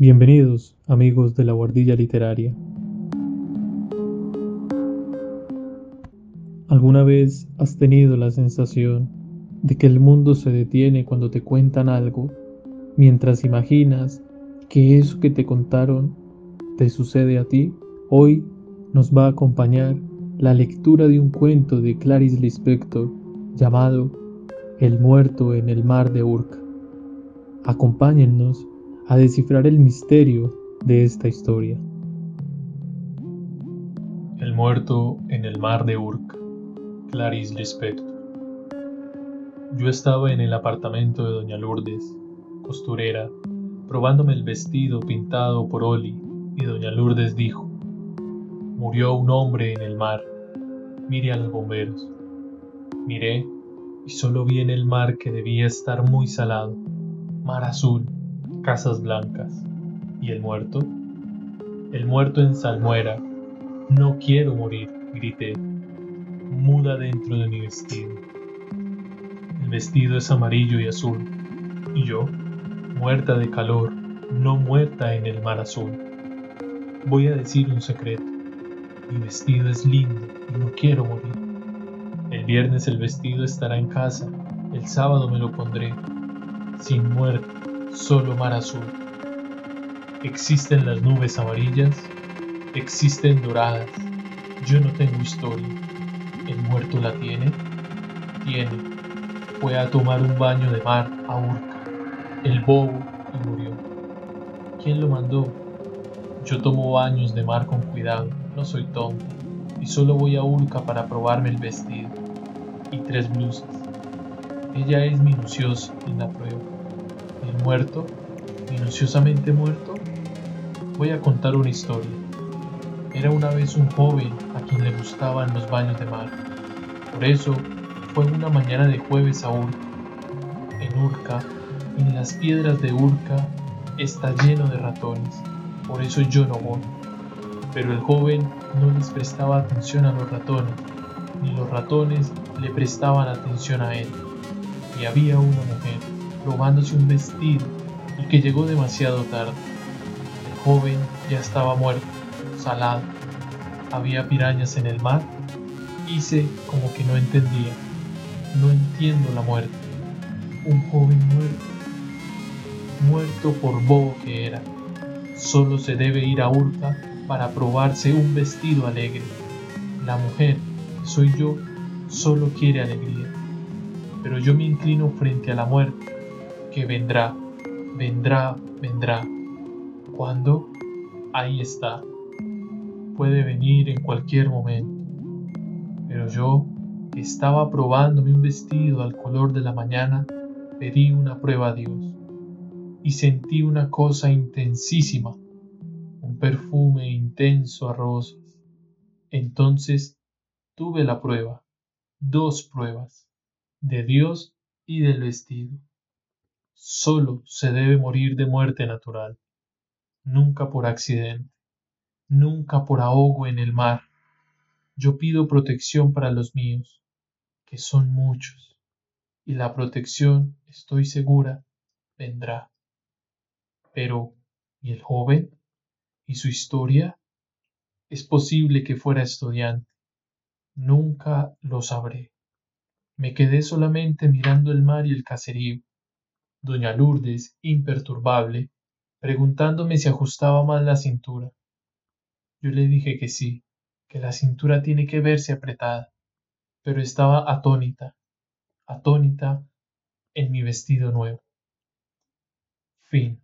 Bienvenidos, amigos de la Guardilla Literaria. ¿Alguna vez has tenido la sensación de que el mundo se detiene cuando te cuentan algo, mientras imaginas que eso que te contaron te sucede a ti? Hoy nos va a acompañar la lectura de un cuento de Clarice Lispector llamado El muerto en el mar de Urca. Acompáñennos a descifrar el misterio de esta historia. El muerto en el mar de Urca, Clarice Lispector. Yo estaba en el apartamento de Doña Lourdes, costurera, probándome el vestido pintado por Oli, y Doña Lourdes dijo, murió un hombre en el mar, mire a los bomberos. Miré y solo vi en el mar que debía estar muy salado, mar azul, casas blancas. ¿Y el muerto? El muerto en salmuera. No quiero morir, grité, muda dentro de mi vestido. El vestido es amarillo y azul, y yo, muerta de calor, no muerta en el mar azul. Voy a decir un secreto. Mi vestido es lindo y no quiero morir. El viernes el vestido estará en casa, el sábado me lo pondré, sin muerte, solo mar azul. Existen las nubes amarillas, existen doradas. Yo no tengo historia. ¿El muerto la tiene? Tiene. Fue a tomar un baño de mar a Urca, el bobo, y murió. ¿Quién lo mandó? Yo tomo baños de mar con cuidado, no soy tonto, y solo voy a Urca para probarme el vestido y tres blusas. Ella es minuciosa en la prueba. ¿El muerto? ¿Minuciosamente muerto? Voy a contar una historia. Era una vez un joven a quien le gustaban los baños de mar. Por eso fue una mañana de jueves a Urca. En Urca, en las piedras de Urca, está lleno de ratones. Por eso yo no voy. Pero el joven no les prestaba atención a los ratones, ni los ratones le prestaban atención a él. Y había una mujer probándose un vestido y que llegó demasiado tarde. El joven ya estaba muerto, salado. Había pirañas en el mar. Hice como que no entendía. No entiendo la muerte. Un joven muerto. Muerto por bobo que era. Solo se debe ir a Urca para probarse un vestido alegre. La mujer, que soy yo, solo quiere alegría. Pero yo me inclino frente a la muerte, que vendrá, vendrá, vendrá. ¿Cuándo? Ahí está. Puede venir en cualquier momento. Pero yo, que estaba probándome un vestido al color de la mañana, pedí una prueba a Dios. Y sentí una cosa intensísima, un perfume intenso a rosas. Entonces tuve la prueba dos pruebas, de Dios y del vestido. Solo se debe morir de muerte natural, nunca por accidente, nunca por ahogo en el mar. Yo pido protección para los míos, que son muchos, y la protección, estoy segura, vendrá. Pero, ¿y el joven? ¿Y su historia? Es posible que fuera estudiante, Nunca lo sabré. Me quedé solamente mirando el mar y el caserío. Doña Lourdes, imperturbable, preguntándome si ajustaba mal la cintura. Yo le dije que sí, que la cintura tiene que verse apretada, pero estaba atónita, atónita en mi vestido nuevo. Fin.